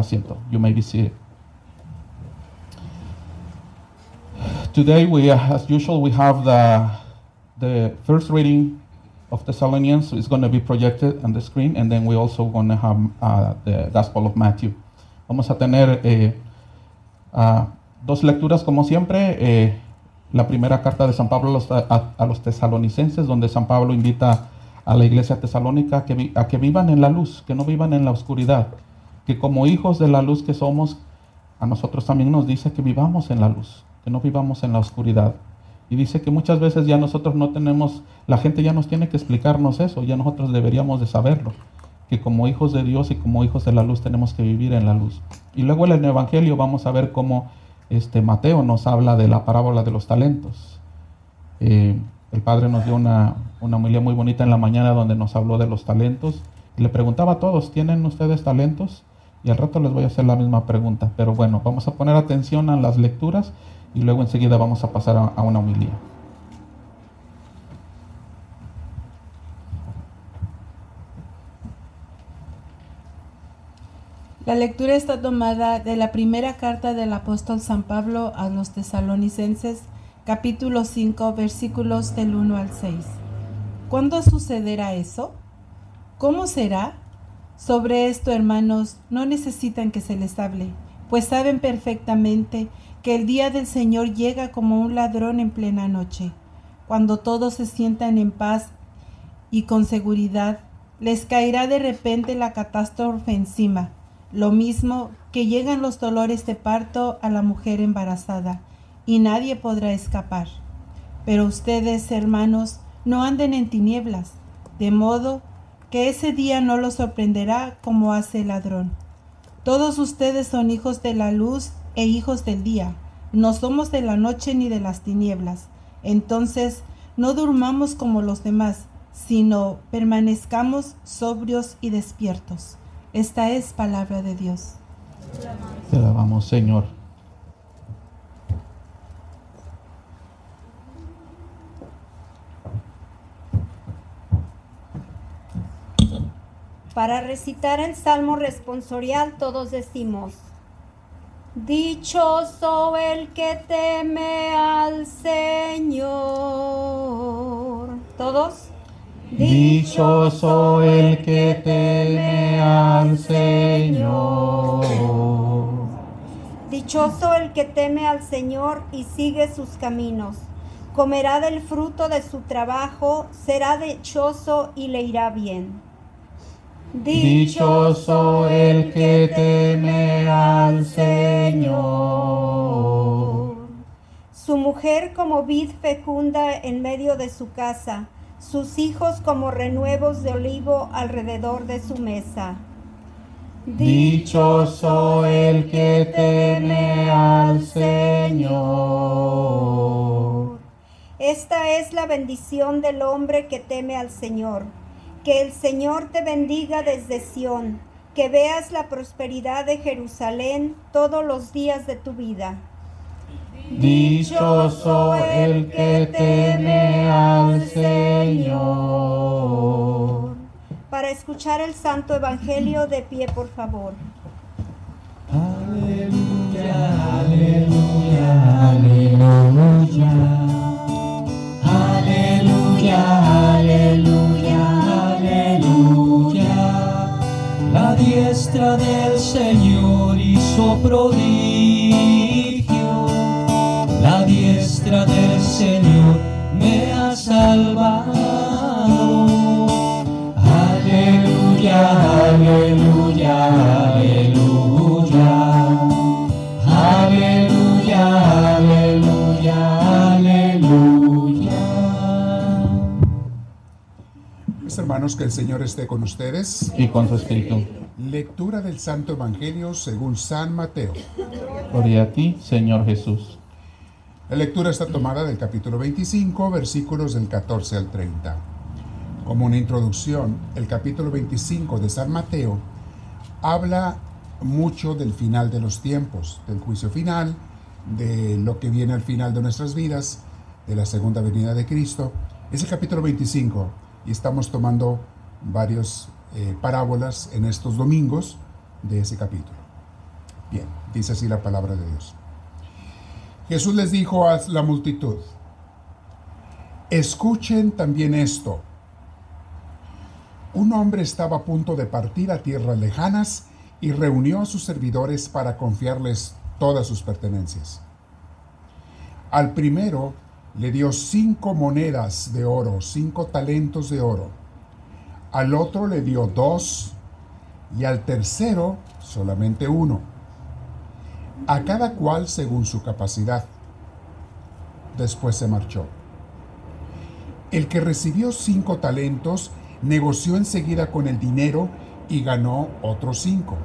asiento. You may be seated. Today, we, as usual, we have the, the first reading of Thessalonians is going to be projected on the screen, and then we also going to have uh, the Gospel of Matthew. Vamos a tener eh, uh, dos lecturas, como siempre. Eh, la primera carta de San Pablo a los, a, a los tesalonicenses, donde San Pablo invita a la iglesia tesalónica que, a que vivan en la luz, que no vivan en la oscuridad, que como hijos de la luz que somos, a nosotros también nos dice que vivamos en la luz, que no vivamos en la oscuridad. Y dice que muchas veces ya nosotros no tenemos, la gente ya nos tiene que explicarnos eso, ya nosotros deberíamos de saberlo, que como hijos de Dios y como hijos de la luz tenemos que vivir en la luz. Y luego en el Evangelio vamos a ver cómo este, Mateo nos habla de la parábola de los talentos. Eh, el padre nos dio una, una muy bonita en la mañana donde nos habló de los talentos. Y le preguntaba a todos, ¿tienen ustedes talentos? Y al rato les voy a hacer la misma pregunta. Pero bueno, vamos a poner atención a las lecturas y luego enseguida vamos a pasar a, una homilía. La lectura está tomada de la primera carta del apóstol San Pablo a los tesalonicenses, capítulo 5, versículos del 1 al 6. ¿Cuándo sucederá eso? ¿Cómo será? Sobre esto, hermanos, no necesitan que se les hable, pues saben perfectamente que el día del Señor llega como un ladrón en plena noche. Cuando todos se sientan en paz y con seguridad, les caerá de repente la catástrofe encima lo mismo que llegan los dolores de parto a la mujer embarazada, y nadie podrá escapar. Pero ustedes, hermanos, no anden en tinieblas, de modo que ese día no los sorprenderá como hace el ladrón. Todos ustedes son hijos de la luz e hijos del día, no somos de la noche ni de las tinieblas. Entonces, no durmamos como los demás, sino permanezcamos sobrios y despiertos. Esta es palabra de Dios. Te alabamos, Señor. Para recitar el salmo responsorial todos decimos, Dichoso el que teme al Señor. ¿Todos? Dichoso el que teme al Señor. Dichoso el que teme al Señor y sigue sus caminos. Comerá del fruto de su trabajo, será dichoso y le irá bien. Dichoso el que teme al Señor. Su mujer como vid fecunda en medio de su casa sus hijos como renuevos de olivo alrededor de su mesa. Dichoso el que teme al Señor. Esta es la bendición del hombre que teme al Señor. Que el Señor te bendiga desde Sión, que veas la prosperidad de Jerusalén todos los días de tu vida. Dichoso el que teme al Señor. Para escuchar el Santo Evangelio de pie, por favor. Aleluya, aleluya, aleluya. Aleluya, diestra del Señor hizo prodigio. La diestra del Señor me ha salvado. Aleluya, aleluya, aleluya. Aleluya, aleluya, aleluya. Mis hermanos, que el Señor esté con ustedes. Y con su espíritu. Lectura del Santo Evangelio según San Mateo. Gloria a ti, Señor Jesús. La lectura está tomada del capítulo 25, versículos del 14 al 30. Como una introducción, el capítulo 25 de San Mateo habla mucho del final de los tiempos, del juicio final, de lo que viene al final de nuestras vidas, de la segunda venida de Cristo. Es el capítulo 25 y estamos tomando varios eh, parábolas en estos domingos de ese capítulo. Bien, dice así la palabra de Dios. Jesús les dijo a la multitud, escuchen también esto. Un hombre estaba a punto de partir a tierras lejanas y reunió a sus servidores para confiarles todas sus pertenencias. Al primero le dio cinco monedas de oro, cinco talentos de oro. Al otro le dio dos y al tercero solamente uno. A cada cual según su capacidad. Después se marchó. El que recibió cinco talentos negoció enseguida con el dinero y ganó otros cinco.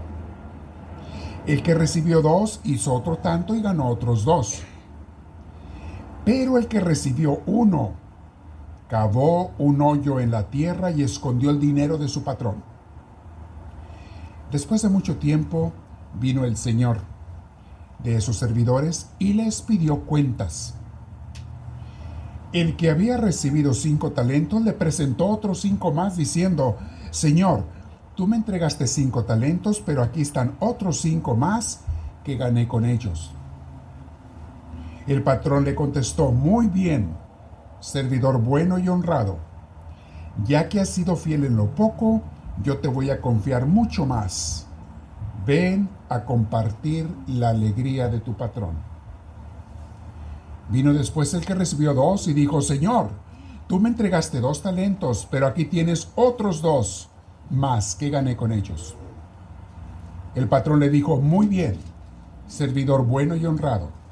El que recibió dos hizo otro tanto y ganó otros dos. Pero el que recibió uno cavó un hoyo en la tierra y escondió el dinero de su patrón. Después de mucho tiempo vino el Señor de esos servidores y les pidió cuentas. El que había recibido cinco talentos le presentó otros cinco más diciendo, Señor, tú me entregaste cinco talentos, pero aquí están otros cinco más que gané con ellos. El patrón le contestó, muy bien, servidor bueno y honrado, ya que has sido fiel en lo poco, yo te voy a confiar mucho más. Ven a compartir la alegría de tu patrón. Vino después el que recibió dos y dijo, Señor, tú me entregaste dos talentos, pero aquí tienes otros dos más que gané con ellos. El patrón le dijo, muy bien, servidor bueno y honrado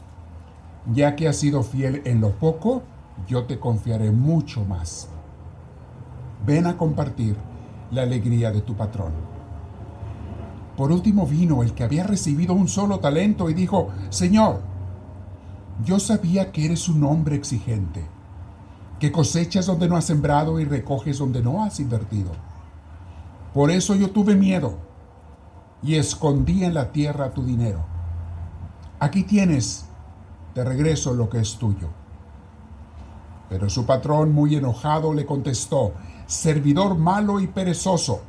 ya que has sido fiel en lo poco, yo te confiaré mucho más. Ven a compartir la alegría de tu patrón. Por último vino el que había recibido un solo talento y dijo, Señor, yo sabía que eres un hombre exigente, que cosechas donde no has sembrado y recoges donde no has invertido. Por eso yo tuve miedo y escondí en la tierra tu dinero. Aquí tienes de regreso lo que es tuyo. Pero su patrón, muy enojado, le contestó, servidor malo y perezoso.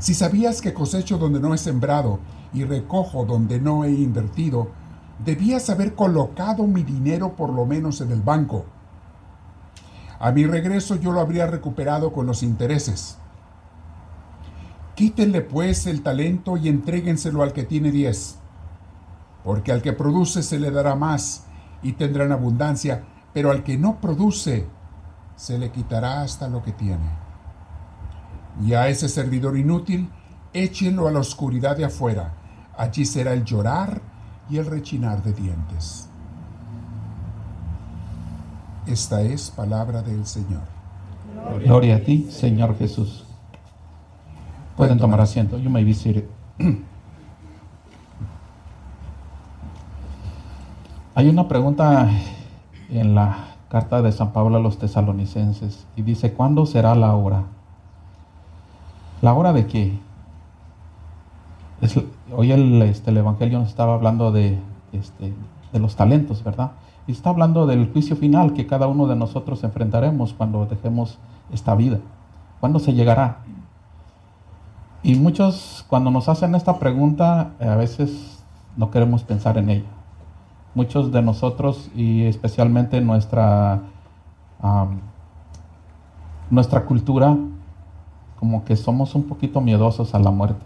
Si sabías que cosecho donde no he sembrado y recojo donde no he invertido, debías haber colocado mi dinero por lo menos en el banco. A mi regreso yo lo habría recuperado con los intereses. Quítenle pues el talento y entréguenselo al que tiene diez porque al que produce se le dará más y tendrán abundancia, pero al que no produce se le quitará hasta lo que tiene. Y a ese servidor inútil, échenlo a la oscuridad de afuera, allí será el llorar y el rechinar de dientes. Esta es palabra del Señor. Gloria a ti, Señor Jesús. Pueden tomar asiento. You may be. Hay una pregunta en la carta de San Pablo a los tesalonicenses y dice, ¿cuándo será la hora? ¿La hora de qué? hoy el, este, el, Evangelio nos estaba hablando de, este, de los talentos, ¿verdad? Y está hablando del juicio final que cada uno de nosotros enfrentaremos cuando dejemos esta vida. ¿Cuándo se llegará? Y muchos cuando nos hacen esta pregunta a veces no queremos pensar en ella muchos de nosotros y especialmente nuestra, nuestra cultura, como que somos un poquito miedosos a la muerte.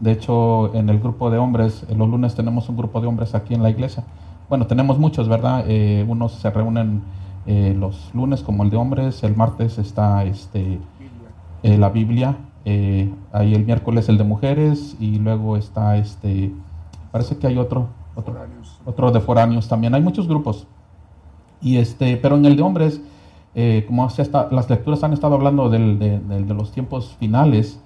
De hecho, en el grupo de hombres, los lunes tenemos un grupo de hombres aquí en la iglesia. Bueno, tenemos muchos, ¿verdad? Eh, unos se reúnen eh, los lunes como el de hombres, el martes está este, eh, la Biblia, ahí el miércoles el de mujeres y luego está este, parece que hay otro, otro, otro de foráneos también. Hay muchos grupos. Y este, pero en el de hombres, eh, como las lecturas han estado hablando de, los tiempos finales,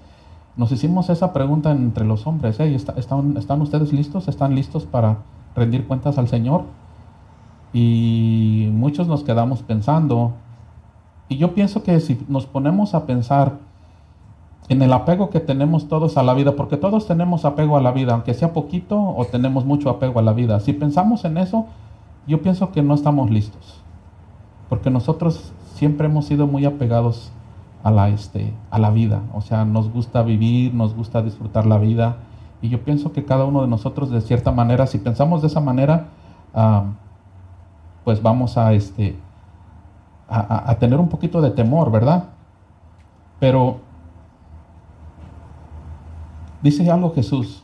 nos hicimos esa pregunta entre los hombres. ¿están, ¿Están ustedes listos? ¿Están listos para rendir cuentas al Señor? Y muchos nos quedamos pensando. Y yo pienso que si nos ponemos a pensar en el apego que tenemos todos a la vida, porque todos tenemos apego a la vida, aunque sea poquito o tenemos mucho apego a la vida. Si pensamos en eso, yo pienso que no estamos listos, porque nosotros siempre hemos sido muy apegados a la, este, a la vida, o sea, nos gusta vivir, nos gusta disfrutar la vida Y yo pienso que cada uno de nosotros, de cierta manera, si pensamos de esa manera, ah, pues vamos a, este, a, a- a tener un poquito de temor, ¿verdad? Pero dice algo Jesús.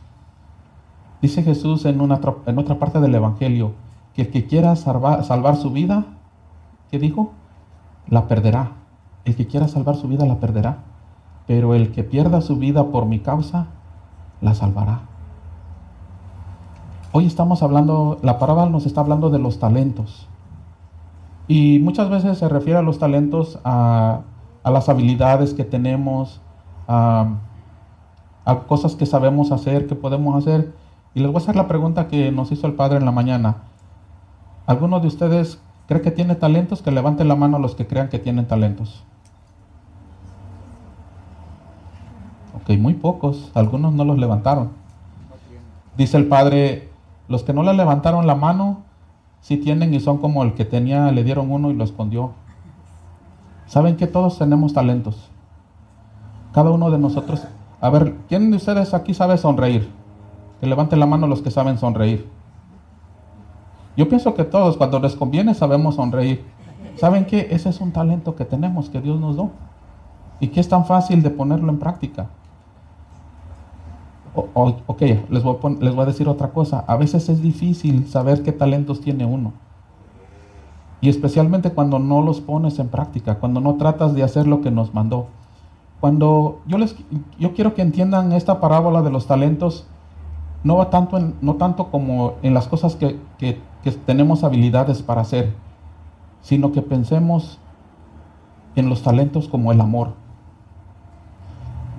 Dice Jesús en, otra- parte del Evangelio que el que quiera salvar, salvar su vida, ¿qué dijo? La perderá. El que quiera salvar su vida la perderá. Pero el que pierda su vida por mi causa, la salvará. Hoy estamos hablando, la parábola nos está hablando de los talentos. Y muchas veces se refiere a los talentos a, a las habilidades que tenemos, a, a cosas que sabemos hacer, que podemos hacer. Y les voy a hacer la pregunta que nos hizo el Padre en la mañana. ¿Alguno de ustedes cree que tiene talentos? Que levanten la mano los que crean que tienen talentos. Ok, muy pocos. Algunos no los levantaron. Dice el Padre, los que no le levantaron la mano, sí tienen y son como el que tenía, le dieron uno y lo escondió. Saben que todos tenemos talentos. Cada uno de nosotros. A ver, ¿quién de ustedes aquí sabe sonreír? Que levanten la mano los que saben sonreír. Yo pienso que todos, cuando les conviene, sabemos sonreír. ¿Saben qué? Ese es un talento que tenemos, que Dios nos dio. Y que es tan fácil de ponerlo en práctica. O- ok, les voy, a pon- les voy a decir otra cosa. A veces es difícil saber qué talentos tiene uno. Y especialmente cuando no los pones en práctica, cuando no tratas de hacer lo que nos mandó. Cuando yo les yo quiero que entiendan esta parábola de los talentos, no va tanto en, no tanto como en las cosas que, que- tenemos habilidades para hacer, sino que pensemos en los talentos como el amor.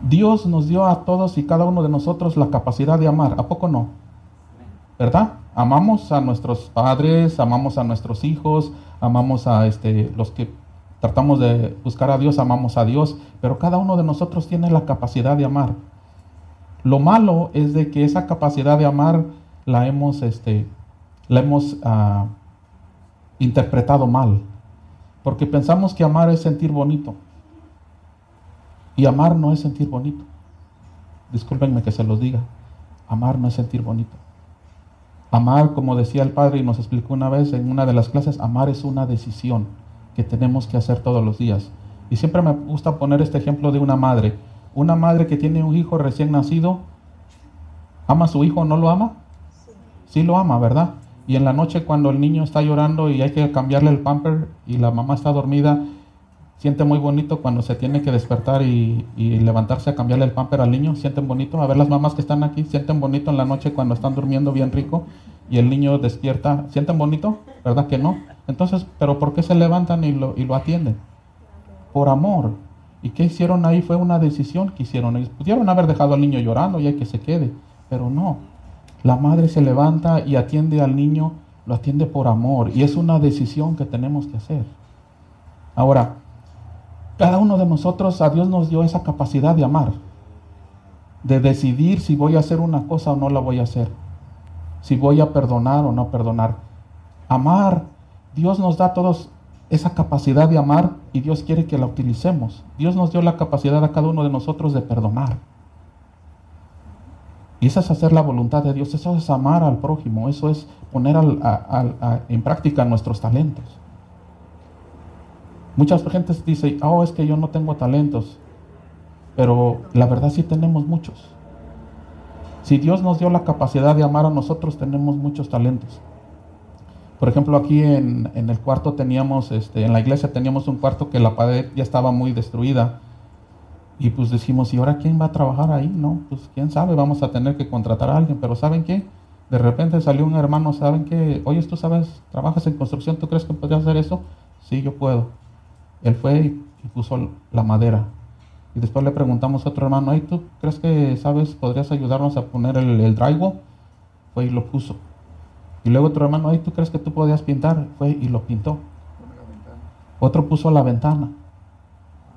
Dios nos dio a todos y cada uno de nosotros la capacidad de amar, ¿a poco no? ¿Verdad? Amamos a nuestros padres, amamos a nuestros hijos, amamos a este, los que tratamos de buscar a Dios, amamos a Dios, pero cada uno de nosotros tiene la capacidad de amar. Lo malo es de que esa capacidad de amar la hemos, este, la hemos ah, interpretado mal, porque pensamos que amar es sentir bonito. Y amar no es sentir bonito. Discúlpenme que se los diga. Amar no es sentir bonito. Amar, como decía el padre y nos explicó una vez en una de las clases, amar es una decisión que tenemos que hacer todos los días. Y siempre me gusta poner este ejemplo de una madre. Una madre que tiene un hijo recién nacido, ¿ama a su hijo o no lo ama? Sí lo ama, ¿verdad? Y en la noche cuando el niño está llorando y hay que cambiarle el pamper y la mamá está dormida, siente muy bonito cuando se tiene que despertar y, y levantarse a cambiarle el pamper al niño, sienten bonito. A ver las mamás que están aquí, sienten bonito en la noche cuando están durmiendo bien rico y el niño despierta, sienten bonito, ¿verdad que no? Entonces, pero ¿por qué se levantan y lo, y lo atienden? Por amor. ¿Y qué hicieron ahí? Fue una decisión que hicieron. Ellos pudieron haber dejado al niño llorando y hay que se quede, pero no. La madre se levanta y atiende al niño, lo atiende por amor y es una decisión que tenemos que hacer. Ahora, cada uno de nosotros, a Dios nos dio esa capacidad de amar, de decidir si voy a hacer una cosa o no la voy a hacer, si voy a perdonar o no perdonar. Amar, Dios nos da a todos esa capacidad de amar y Dios quiere que la utilicemos. Dios nos dio la capacidad a cada uno de nosotros de perdonar. Y eso es hacer la voluntad de Dios, eso es amar al prójimo, eso es poner en práctica nuestros talentos. Muchas gentes dicen, oh, es que yo no tengo talentos, pero la verdad sí tenemos muchos. Si Dios nos dio la capacidad de amar a nosotros, tenemos muchos talentos. Por ejemplo, aquí en, en el cuarto teníamos, este, en la iglesia teníamos un cuarto que la pared ya estaba muy destruida. Y pues decimos, ¿y ahora quién va a trabajar ahí? No, pues quién sabe, vamos a tener que contratar a alguien. Pero ¿saben qué? De repente salió un hermano, ¿saben qué? Oye, tú sabes, trabajas en construcción, ¿tú crees que podrías hacer eso? Sí, yo puedo. Él fue y, y puso la madera. Y después le preguntamos a otro hermano, ¿ay, tú crees que sabes, podrías ayudarnos a poner el, el drywall? Fue y lo puso. Y luego otro hermano, ¿ay, tú crees que tú podías pintar? Fue y lo pintó. Otro puso la ventana.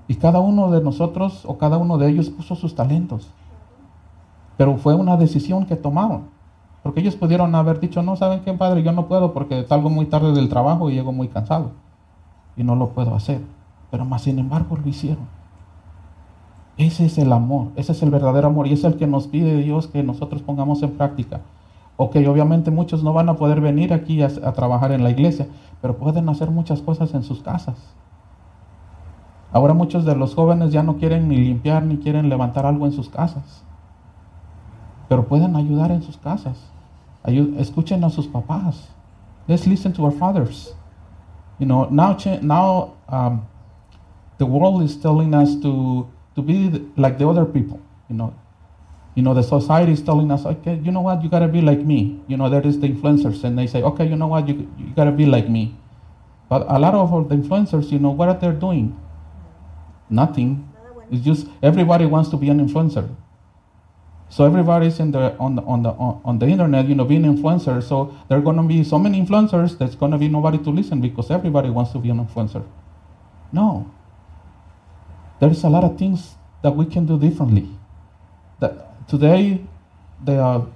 Y cada uno de nosotros o cada uno de ellos puso sus talentos. Pero fue una decisión que tomaron. Porque ellos pudieron haber dicho, no, ¿saben qué, padre? Yo no puedo porque salgo muy tarde del trabajo y llego muy cansado. Y no lo puedo hacer. Pero más sin embargo lo hicieron. Ese es el amor, ese es el verdadero amor y es el que nos pide Dios que nosotros pongamos en práctica. Ok, obviamente muchos no van a poder venir aquí a, trabajar en la iglesia, pero pueden hacer muchas cosas en sus casas. Ahora muchos de los jóvenes ya no quieren ni limpiar ni quieren levantar algo en sus casas, pero pueden ayudar en sus casas. Escuchen a sus papás. Let's listen to our fathers. You know, now, now um, the world is telling us to, to be like the other people. You know, you know, the society is telling us, okay, you know what, you gotta be like me. You know, there is the influencers, and they say, okay, you know what, you, you gotta be like me. But a lot of the influencers, you know, what are they doing? Nothing. It's just everybody wants to be an influencer. So everybody's in the on the on the on, on the internet, you know, being influencers. So there are gonna be so many influencers. There's gonna be nobody to listen because everybody wants to be an influencer. No. There's a lot of things that we can do differently. That today, the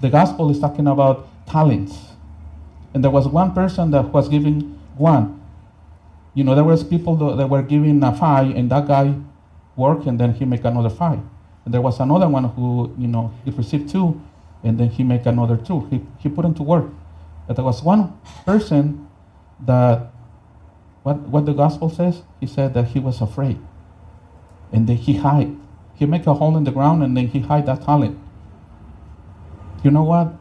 the gospel is talking about talents, and there was one person that was giving one. You know, there was people that, were giving a five, and that guy worked, and then he make another five. And there was another one who, you know, he received two, and then he make another two. He, he put them to work. But there was one person that, what, what the gospel says, he said that he was afraid. And then he hide. He make a hole in the ground, and then he hide that talent. You know what?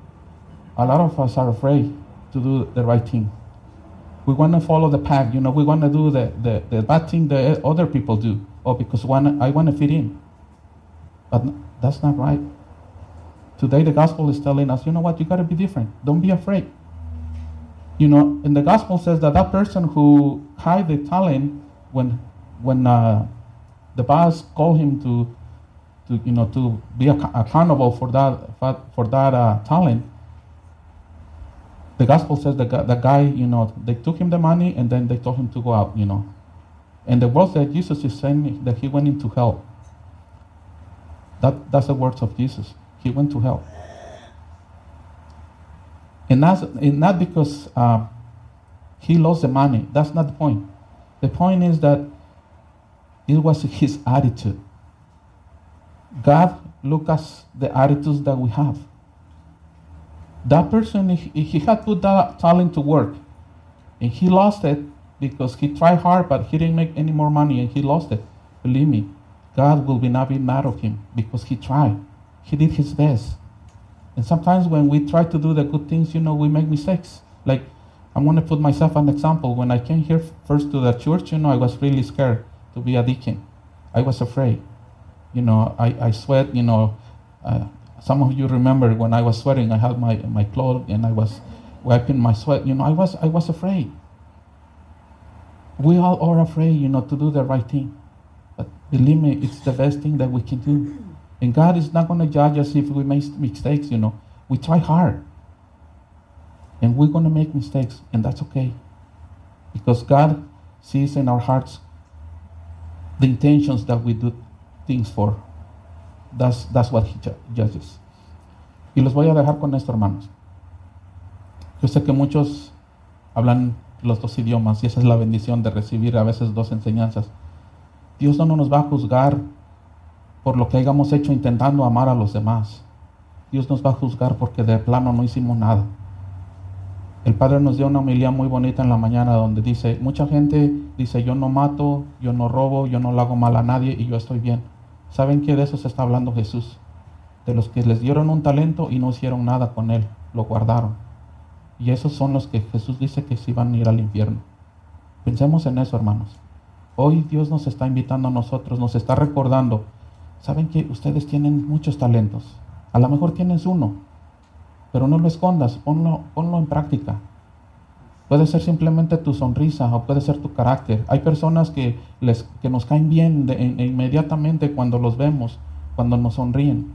A lot of us are afraid to do the right thing. We want to follow the pack. You know, we want to do the, the, the bad thing that other people do. Oh, because one, I want to fit in. But that's not right. Today, the gospel is telling us, you know what, you got to be different. Don't be afraid. You know, and the gospel says that that person who hide the talent, when, when uh, the boss called him to, to, you know, to be ac- accountable for that, for, that uh, talent, the gospel says that the guy, you know, they took him the money and then they told him to go out, you know. And the word that Jesus is saying that he went into hell. That, that's the words of Jesus. He went to hell. And that's and not because um, he lost the money. That's not the point. The point is that it was his attitude. God look at the attitudes that we have. That person, he, he had put that talent to work, and he lost it because he tried hard, but he didn't make any more money, and he lost it. Believe me, God will be not be mad of him because he tried. He did his best. And sometimes when we try to do the good things, you know, we make mistakes. Like, I'm going to put myself an example. When I came here first to the church, you know, I was really scared to be a deacon. I was afraid. You know, I, I sweat, you know. Uh, some of you remember when I was sweating, I had my, my clothes and I was wiping my sweat. You know, I was, I was afraid. We all are afraid, you know, to do the right thing. But believe me, it's the best thing that we can do. And God is not going to judge us if we make mistakes, you know. We try hard. And we're going to make mistakes, and that's okay. Because God sees in our hearts the intentions that we do things for. That's, that's what He ju- judges. Y los voy a dejar con esto, hermanos. Yo sé que muchos hablan los dos idiomas y esa es la bendición de recibir a veces dos enseñanzas. Dios no nos va a juzgar por lo que hayamos hecho intentando amar a los demás. Dios nos va a juzgar porque de plano no hicimos nada. El Padre nos dio una homilía muy bonita en la mañana donde dice, mucha gente dice, yo no mato, yo no robo, yo no le hago mal a nadie y yo estoy bien. ¿Saben qué de eso se está hablando Jesús? De los que les dieron un talento y no hicieron nada con él, lo guardaron. Y esos son los que Jesús dice que sí van a ir al infierno. Pensemos en eso, hermanos. Hoy Dios nos está invitando a nosotros, nos está recordando. Saben que ustedes tienen muchos talentos. A lo mejor tienes uno, pero no lo escondas, ponlo, ponlo en práctica. Puede ser simplemente tu sonrisa o puede ser tu carácter. Hay personas que, les, que nos caen bien e- inmediatamente cuando los vemos, cuando nos sonríen.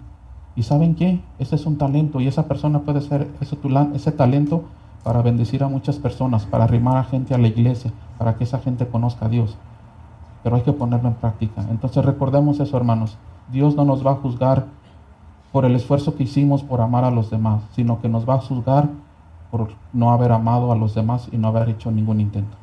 ¿Y saben qué? Ese es un talento y esa persona puede ser ese, ese talento para bendecir a muchas personas, para arrimar a gente a la iglesia, para que esa gente conozca a Dios. Pero hay que ponerlo en práctica. Entonces recordemos eso, hermanos. Dios no nos va a juzgar por el esfuerzo que hicimos por amar a los demás, sino que nos va a juzgar por no haber amado a los demás y no haber hecho ningún intento.